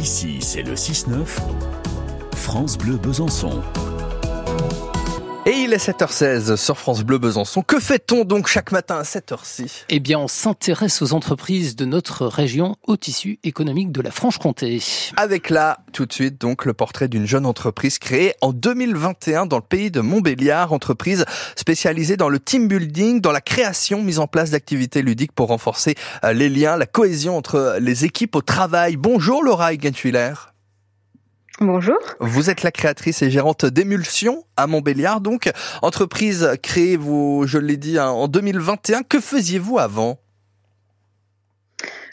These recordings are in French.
Ici, c'est le 6-9, France Bleu Besançon. Et il est 7h16 sur France Bleu Besançon. Que fait-on donc chaque matin à 7h ci Eh bien, on s'intéresse aux entreprises de notre région au tissu économique de la Franche-Comté. Avec là, tout de suite, donc, le portrait d'une jeune entreprise créée en 2021 dans le pays de Montbéliard, entreprise spécialisée dans le team building, dans la création, mise en place d'activités ludiques pour renforcer euh, les liens, la cohésion entre les équipes au travail. Bonjour Laura Egentuiller. Bonjour. Vous êtes la créatrice et gérante d'Émulsion à Montbéliard, donc entreprise créée, vous, je l'ai dit, hein, en 2021. Que faisiez-vous avant?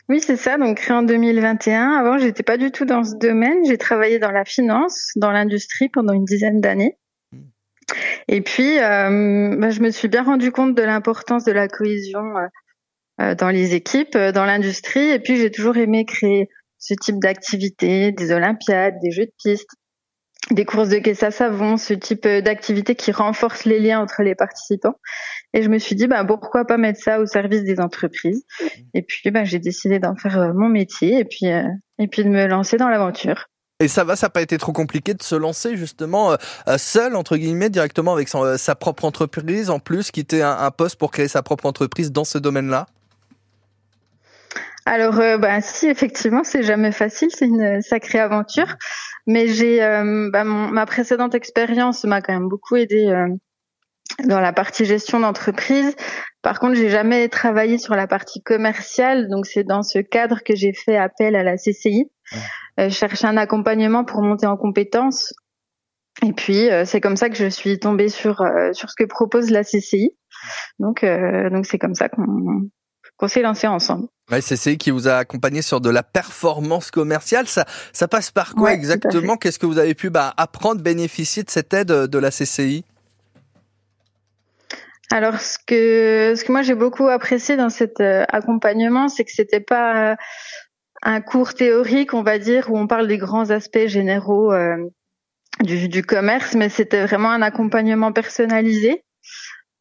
Oui, c'est ça. Donc créée en 2021. Avant, j'étais pas du tout dans ce domaine. J'ai travaillé dans la finance, dans l'industrie pendant une dizaine d'années. Et puis, euh, bah, je me suis bien rendu compte de l'importance de la cohésion euh, euh dans les équipes, dans l'industrie. Et puis, j'ai toujours aimé créer ce type d'activité, des olympiades, des jeux de piste, des courses de caisse à savon, ce type euh, d'activité qui renforce les liens entre les participants. Et je me suis dit, bah, pourquoi pas mettre ça au service des entreprises Et puis, bah, j'ai décidé d'en faire euh, mon métier et puis, euh, et puis de me lancer dans l'aventure. Et ça va, ça n'a pas été trop compliqué de se lancer justement seul, entre guillemets, directement avec sa propre entreprise, en plus, quitter un, un poste pour créer sa propre entreprise dans ce domaine-là? Alors, euh, bah, si effectivement, c'est jamais facile, c'est une sacrée aventure. Mais j'ai, euh, bah, mon- ma précédente expérience m'a quand même beaucoup aidé euh, dans la partie gestion d'entreprise. Par contre, j'ai jamais travaillé sur la partie commerciale, donc c'est dans ce cadre que j'ai fait appel à la CCI. Euh, je cherchais un accompagnement pour monter en compétences. Et puis, euh, c'est comme ça que je suis tombée sur euh, sur ce que propose la CCI. Donc, euh, donc c'est comme ça qu'on qu'on s'est lancé ensemble. Ouais, c'est CCI qui vous a accompagné sur de la performance commerciale. Ça, ça passe par quoi Ouais, exactement Qu'est-ce que vous avez pu bah, apprendre, bénéficier de cette aide de la CCI Alors, ce que, ce que moi j'ai beaucoup apprécié dans cet euh, accompagnement, c'est que c'était pas euh, un cours théorique, on va dire, où on parle des grands aspects généraux euh, du, du commerce, mais c'était vraiment un accompagnement personnalisé,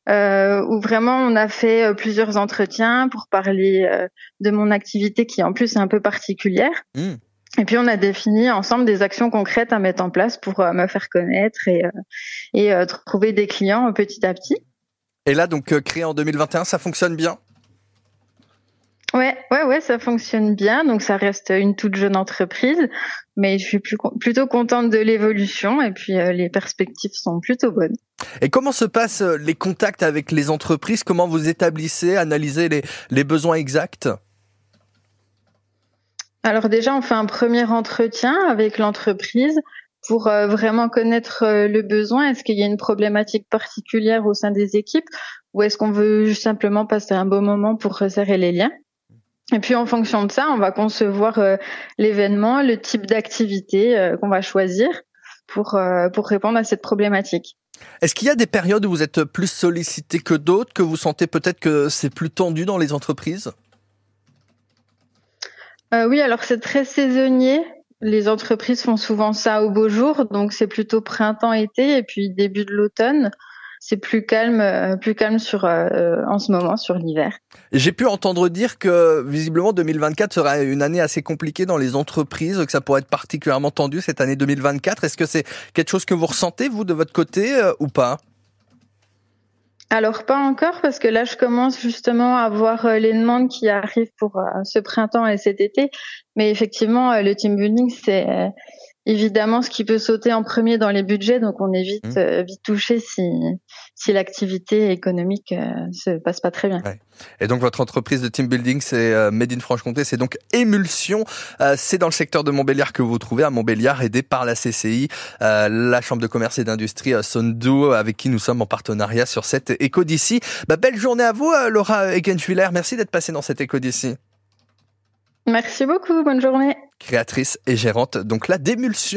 euh, où vraiment on a fait euh, plusieurs entretiens pour parler euh, de mon activité qui en plus est un peu particulière. Hmm. Et puis on a défini ensemble des actions concrètes à mettre en place pour euh, me faire connaître et, euh, et euh, trouver des clients petit à petit. Et là, donc, créé en 2021, ça fonctionne bien? Ouais, ouais, ça fonctionne bien. Donc ça reste une toute jeune entreprise, mais je suis plus, plutôt contente de l'évolution et puis euh, les perspectives sont plutôt bonnes. Et comment se passent euh, les contacts avec les entreprises? Comment vous établissez, analysez les, les besoins exacts? Alors déjà, on fait un premier entretien avec l'entreprise pour euh, vraiment connaître euh, le besoin. Est-ce qu'il y a une problématique particulière au sein des équipes? Ou est-ce qu'on veut juste simplement passer un beau moment pour resserrer les liens? Et puis en fonction de ça, on va concevoir euh, l'événement, le type d'activité euh, qu'on va choisir pour, euh, pour répondre à cette problématique. Est-ce qu'il y a des périodes où vous êtes plus sollicité que d'autres, que vous sentez peut-être que c'est plus tendu dans les entreprises? Oui, alors c'est très saisonnier. Les entreprises font souvent ça au beau jour, donc c'est plutôt printemps-été et puis début de l'automne. C'est plus calme, euh, plus calme sur euh, en ce moment sur l'hiver. J'ai pu entendre dire que visiblement 2024 sera une année assez compliquée dans les entreprises, que ça pourrait être particulièrement tendu cette année 2024. Est-ce que c'est quelque chose que vous ressentez vous de votre côté euh, ou pas? Alors pas encore parce que là je commence justement à voir euh, les demandes qui arrivent pour euh, ce printemps et cet été. Mais effectivement, euh, le team building c'est euh, évidemment ce qui peut sauter en premier dans les budgets, donc on est vite Mmh. euh, vite touché si si l'activité économique euh, se passe pas très bien. Et donc votre entreprise de team building, c'est euh, Made in Franche-Comté, c'est donc Émulsion. Euh, c'est dans le secteur de Montbéliard que vous vous trouvez, à Montbéliard, aidé par la CCI, euh, la Chambre de commerce et d'industrie euh, Sondu, avec qui nous sommes en partenariat sur cette éco d'ici. Bah, belle journée à vous, Laura Egenschwiller. Merci d'être passée dans cette éco d'ici. Merci beaucoup, bonne journée. Créatrice et gérante, donc là, d'Émulsion.